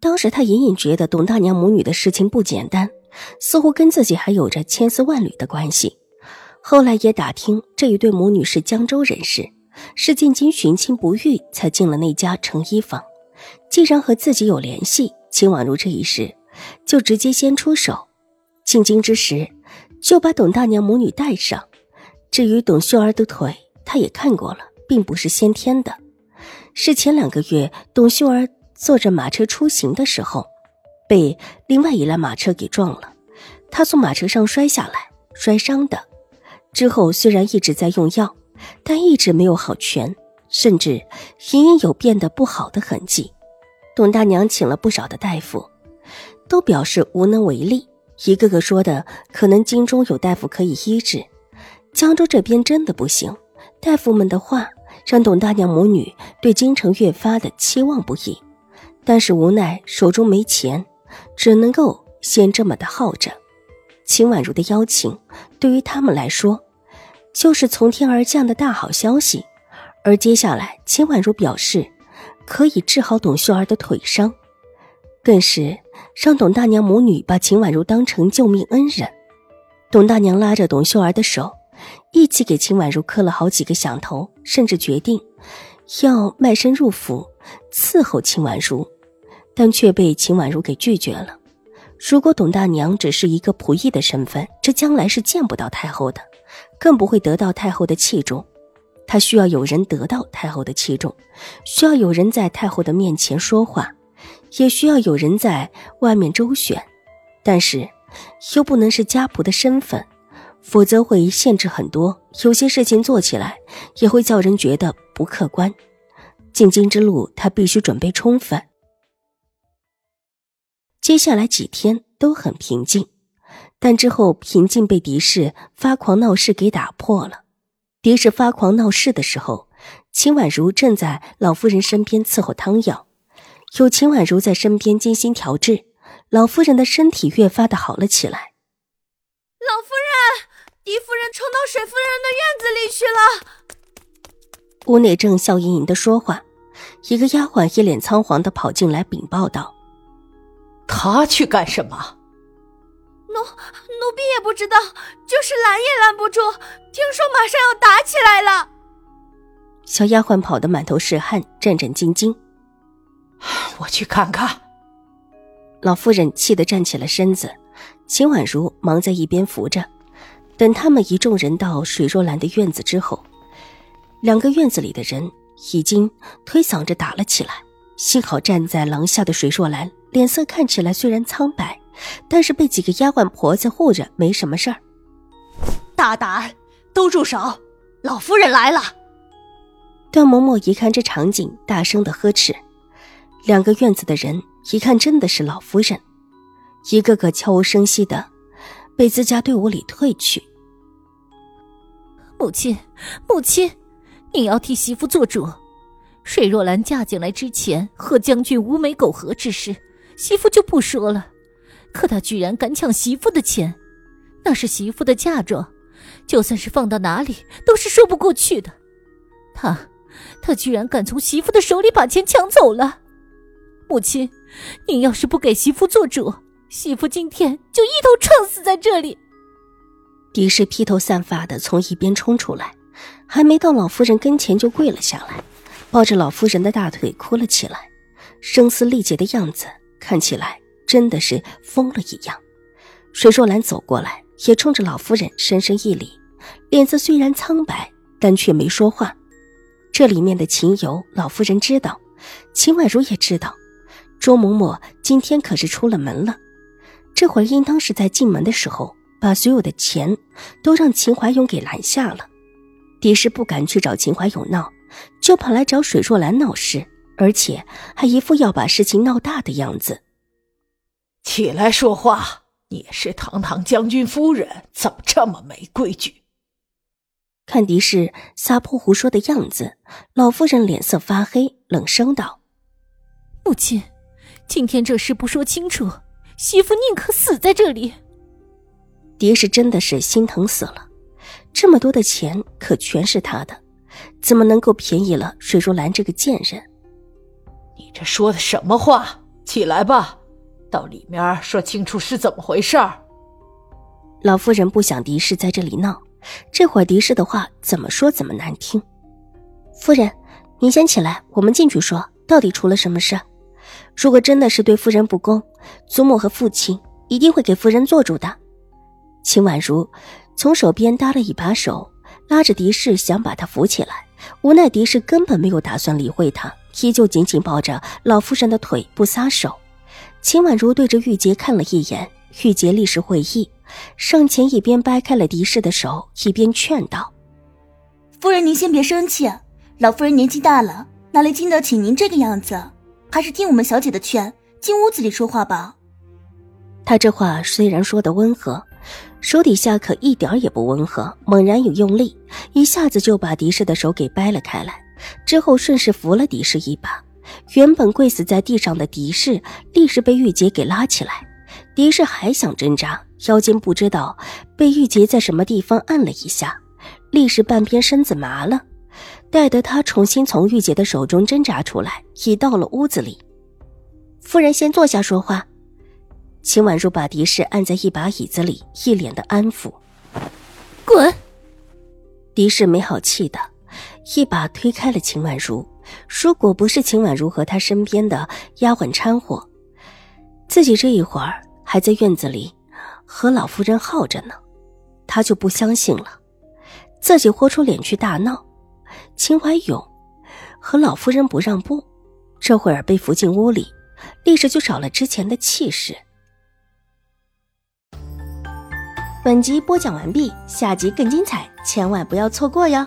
当时他隐隐觉得董大娘母女的事情不简单，似乎跟自己还有着千丝万缕的关系。后来也打听，这一对母女是江州人士，是进京寻亲不遇才进了那家成衣坊。既然和自己有联系，秦婉如这一时就直接先出手。进京之时，就把董大娘母女带上。至于董秀儿的腿，他也看过了，并不是先天的，是前两个月董秀儿。坐着马车出行的时候，被另外一辆马车给撞了，他从马车上摔下来，摔伤的。之后虽然一直在用药，但一直没有好全，甚至隐隐有变得不好的痕迹。董大娘请了不少的大夫，都表示无能为力，一个个说的可能京中有大夫可以医治，江州这边真的不行。大夫们的话让董大娘母女对京城越发的期望不已。但是无奈手中没钱，只能够先这么的耗着。秦婉如的邀请对于他们来说，就是从天而降的大好消息。而接下来，秦婉如表示可以治好董秀儿的腿伤，更是让董大娘母女把秦婉如当成救命恩人。董大娘拉着董秀儿的手，一起给秦婉如磕了好几个响头，甚至决定要卖身入府伺候秦婉如。但却被秦婉如给拒绝了。如果董大娘只是一个仆役的身份，这将来是见不到太后的，更不会得到太后的器重。她需要有人得到太后的器重，需要有人在太后的面前说话，也需要有人在外面周旋。但是，又不能是家仆的身份，否则会限制很多。有些事情做起来也会叫人觉得不客观。进京之路，她必须准备充分。接下来几天都很平静，但之后平静被狄氏发狂闹事给打破了。狄氏发狂闹事的时候，秦婉如正在老夫人身边伺候汤药，有秦婉如在身边精心调制，老夫人的身体越发的好了起来。老夫人，狄夫人冲到水夫人的院子里去了。屋内正笑盈盈的说话，一个丫鬟一脸仓皇的跑进来禀报道。他去干什么？奴奴婢也不知道，就是拦也拦不住。听说马上要打起来了。小丫鬟跑得满头是汗，战战兢兢。我去看看。老夫人气得站起了身子，秦婉如忙在一边扶着。等他们一众人到水若兰的院子之后，两个院子里的人已经推搡着打了起来。幸好站在廊下的水若兰。脸色看起来虽然苍白，但是被几个丫鬟婆子护着，没什么事儿。大胆，都住手！老夫人来了。段嬷嬷一看这场景，大声的呵斥。两个院子的人一看，真的是老夫人，一个个悄无声息的被自家队伍里退去。母亲，母亲，你要替媳妇做主。水若兰嫁进来之前和将军无眉苟合之事。媳妇就不说了，可他居然敢抢媳妇的钱，那是媳妇的嫁妆，就算是放到哪里都是说不过去的。他，他居然敢从媳妇的手里把钱抢走了！母亲，您要是不给媳妇做主，媳妇今天就一头撞死在这里。狄氏披头散发的从一边冲出来，还没到老夫人跟前就跪了下来，抱着老夫人的大腿哭了起来，声嘶力竭的样子。看起来真的是疯了一样。水若兰走过来，也冲着老夫人深深一礼，脸色虽然苍白，但却没说话。这里面的情由，老夫人知道，秦婉如也知道。周嬷嬷今天可是出了门了，这会儿应当是在进门的时候，把所有的钱都让秦怀勇给拦下了。狄氏不敢去找秦怀勇闹，就跑来找水若兰闹事。而且还一副要把事情闹大的样子。起来说话，你是堂堂将军夫人，怎么这么没规矩？看狄氏撒泼胡说的样子，老夫人脸色发黑，冷声道：“母亲，今天这事不说清楚，媳妇宁可死在这里。”狄氏真的是心疼死了，这么多的钱可全是他的，怎么能够便宜了水如兰这个贱人？你这说的什么话？起来吧，到里面说清楚是怎么回事儿。老夫人不想狄氏在这里闹。这会儿狄氏的话怎么说怎么难听。夫人，您先起来，我们进去说，到底出了什么事？如果真的是对夫人不公，祖母和父亲一定会给夫人做主的。秦婉如从手边搭了一把手，拉着狄氏想把她扶起来，无奈狄氏根本没有打算理会她，依旧紧紧抱着老夫人的腿不撒手。秦婉如对着玉洁看了一眼，玉洁立时会意。上前一边掰开了狄氏的手，一边劝道：“夫人，您先别生气，老夫人年纪大了，哪里经得起您这个样子？还是听我们小姐的劝，进屋子里说话吧。”他这话虽然说的温和，手底下可一点也不温和，猛然有用力，一下子就把狄氏的手给掰了开来，之后顺势扶了狄氏一把，原本跪死在地上的狄氏立时被玉洁给拉起来。狄氏还想挣扎，腰间不知道被玉洁在什么地方按了一下，立时半边身子麻了。待得他重新从玉洁的手中挣扎出来，已到了屋子里。夫人先坐下说话。秦婉如把狄氏按在一把椅子里，一脸的安抚。滚！狄氏没好气的，一把推开了秦婉如。如果不是秦婉如和他身边的丫鬟掺和，自己这一会儿。还在院子里和老夫人耗着呢，他就不相信了，自己豁出脸去大闹。秦怀勇和老夫人不让步，这会儿被扶进屋里，立时就少了之前的气势。本集播讲完毕，下集更精彩，千万不要错过哟。